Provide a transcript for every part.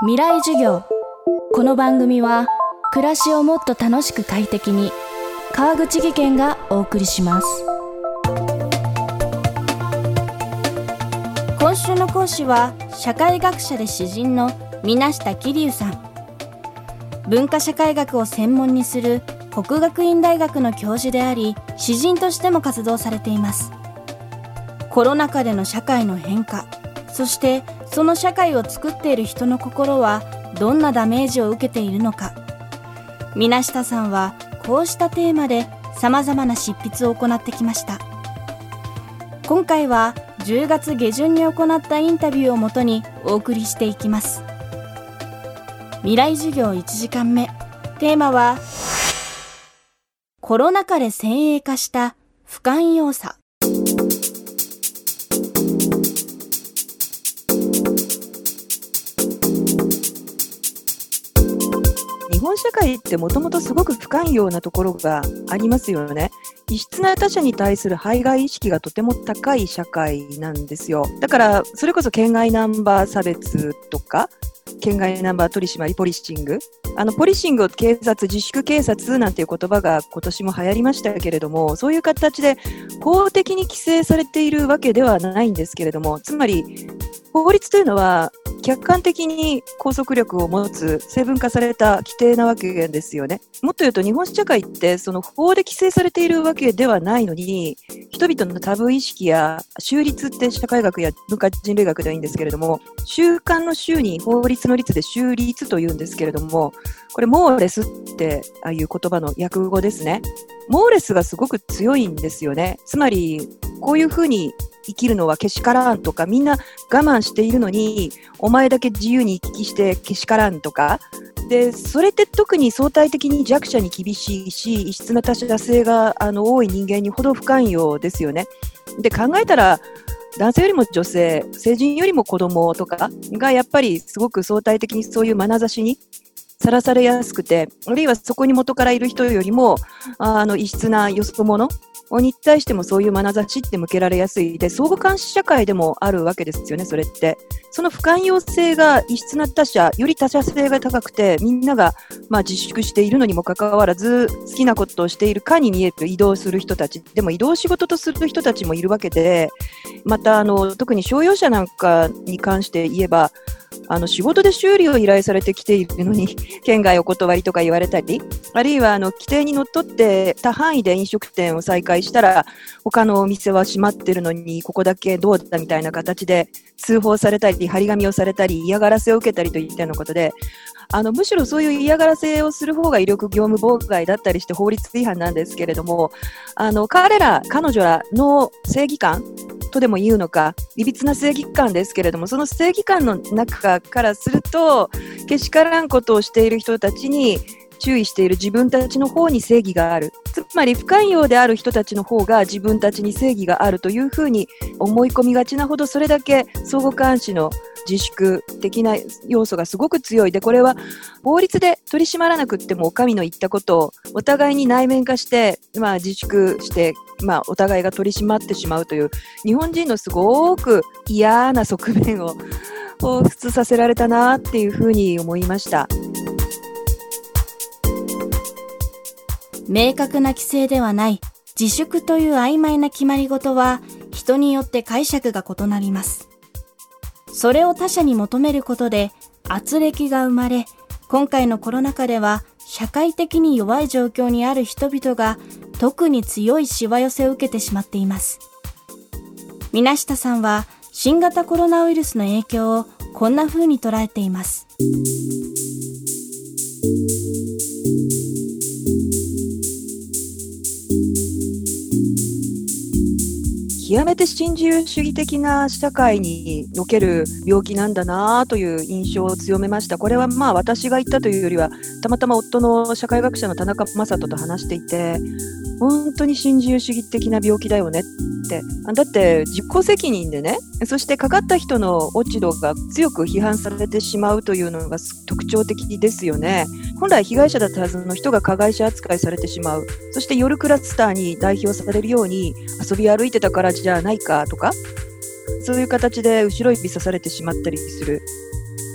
未来授業。この番組は暮らしをもっと楽しく快適に川口義賢がお送りします。今週の講師は社会学者で詩人の水下桐生さん。文化社会学を専門にする国学院大学の教授であり詩人としても活動されています。コロナ禍での社会の変化そしてその社会を作っている人の心はどんなダメージを受けているのか。水下さんはこうしたテーマで様々な執筆を行ってきました。今回は10月下旬に行ったインタビューをもとにお送りしていきます。未来授業1時間目。テーマはコロナ禍で先鋭化した不寛容さ。本社会ってもともとすごく不寛容なところがありますよね。異質な他者に対する排外意識がとても高い社会なんですよ。だから、それこそ県外ナンバー差別とか、県外ナンバー取締りポリシング。あの、ポリシングを警察、自粛警察なんていう言葉が今年も流行りましたけれども、そういう形で法的に規制されているわけではないんですけれども、つまり、法律というのは客観的に拘束力を持つ成分化された規定なわけですよね。もっと言うと日本社会ってその法で規制されているわけではないのに人々のタブー意識や習律って社会学や文化人類学ではいいんですけれども習慣の習に法律の律で習律というんですけれどもこれモーレスってああいう言葉の訳語ですね。モーレスがすごく強いんですよね。つまりこういうふうに生きるのはけしからんとか、みんな我慢しているのに、お前だけ自由に行き来してけしからんとか、で、それって特に相対的に弱者に厳しいし、異質な他者性があの多い人間にほど不寛容ですよね。で、考えたら、男性よりも女性、成人よりも子供とかがやっぱりすごく相対的にそういう眼差しにさらされやすくて、あるいはそこに元からいる人よりも、あの、異質なよそ者に対してもそういう眼差しって向けられやすいで、相互監視社会でもあるわけですよね、それって。その不寛容性が異質な他者、より他者性が高くて、みんなが、まあ、自粛しているのにもかかわらず、好きなことをしているかに見える移動する人たち、でも移動仕事とする人たちもいるわけで、また、あの、特に商用車なんかに関して言えば、あの仕事で修理を依頼されてきているのに 県外お断りとか言われたりあるいはあの規定にのっとって他範囲で飲食店を再開したら他のお店は閉まってるのにここだけどうだみたいな形で通報されたり張り紙をされたり嫌がらせを受けたりといったようなことであのむしろそういう嫌がらせをする方が威力業務妨害だったりして法律違反なんですけれどもあの彼ら彼女らの正義感とでも言うのか、いびつな正義感ですけれども、その正義感の中からすると、けしからんことをしている人たちに注意している自分たちの方に正義がある。つまり不寛容である人たちの方が自分たちに正義があるというふうに思い込みがちなほどそれだけ相互監視の自粛的な要素がすごく強いでこれは法律で取り締まらなくても神の言ったことをお互いに内面化して、まあ、自粛して、まあ、お互いが取り締まってしまうという日本人のすごく嫌な側面を彷彿させられたなっていうふうに思いました。明確な規制ではない自粛という曖昧な決まり事は人によって解釈が異なります。それを他者に求めることで圧力が生まれ、今回のコロナ禍では社会的に弱い状況にある人々が特に強いしわ寄せを受けてしまっています。水下さんは新型コロナウイルスの影響をこんな風に捉えています。極めて新自由主義的な社会における病気なんだなという印象を強めました。これはまあ私が言ったというよりは、たまたま夫の社会学者の田中正人と話していて、本当に新自由主義的な病気だよねって。だって実効責任でね、そしてかかった人の落ち度が強く批判されてしまうというのが特徴的ですよね。本来被害者だったはずの人が加害者扱いされてしまう。そして夜クラスターに代表されるように遊び歩いてたからじゃないかとか、そういう形で後ろ指さされてしまったりする。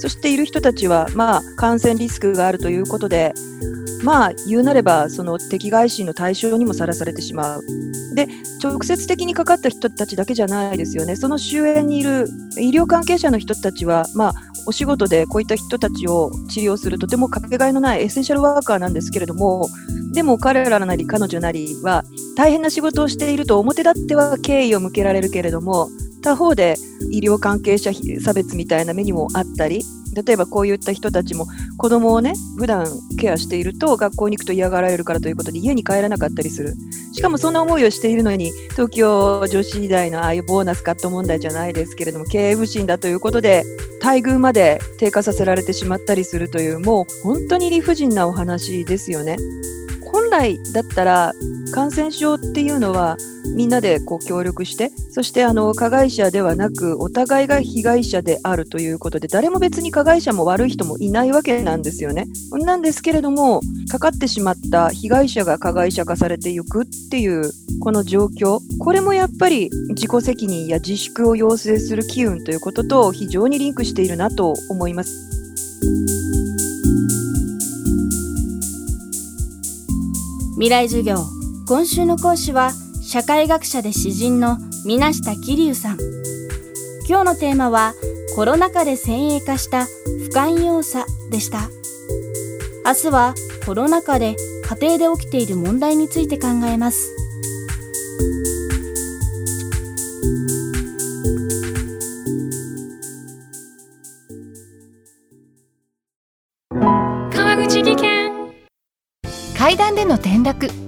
そしている人たちは、まあ、感染リスクがあるということで、まあ、言うなれば、その敵外心の対象にもさらされてしまう。で、直接的にかかった人たちだけじゃないですよね。その周辺にいる医療関係者の人たちは、まあ、お仕事でこういった人たちを治療するとてもかけがえのないエッセンシャルワーカーなんですけれども、でも彼らなり彼女なりは大変な仕事をしていると表立っては敬意を向けられるけれども、他方で医療関係者差別みたいな目にもあったり、例えばこういった人たちも子供をね、普段ケアしていると学校に行くと嫌がられるからということで家に帰らなかったりする。しかもそんな思いをしているのに、東京女子時代のああいうボーナスカット問題じゃないですけれども、経営不振だということで、待遇まで低下させられてしまったりするという、もう本当に理不尽なお話ですよね。本来だったら感染症っていうのはみんなでこう協力してそしてあの加害者ではなくお互いが被害者であるということで誰も別に加害者も悪い人もいないわけなんですよね。なんですけれどもかかってしまった被害者が加害者化されていくっていうこの状況これもやっぱり自己責任や自粛を要請する機運ということと非常にリンクしているなと思います。未来授業今週の講師は社会学者で詩人の水下桐生さん。今日のテーマはコロナ禍で先鋭化した不寛容さでした。明日はコロナ禍で家庭で起きている問題について考えます。川口技研。階段での転落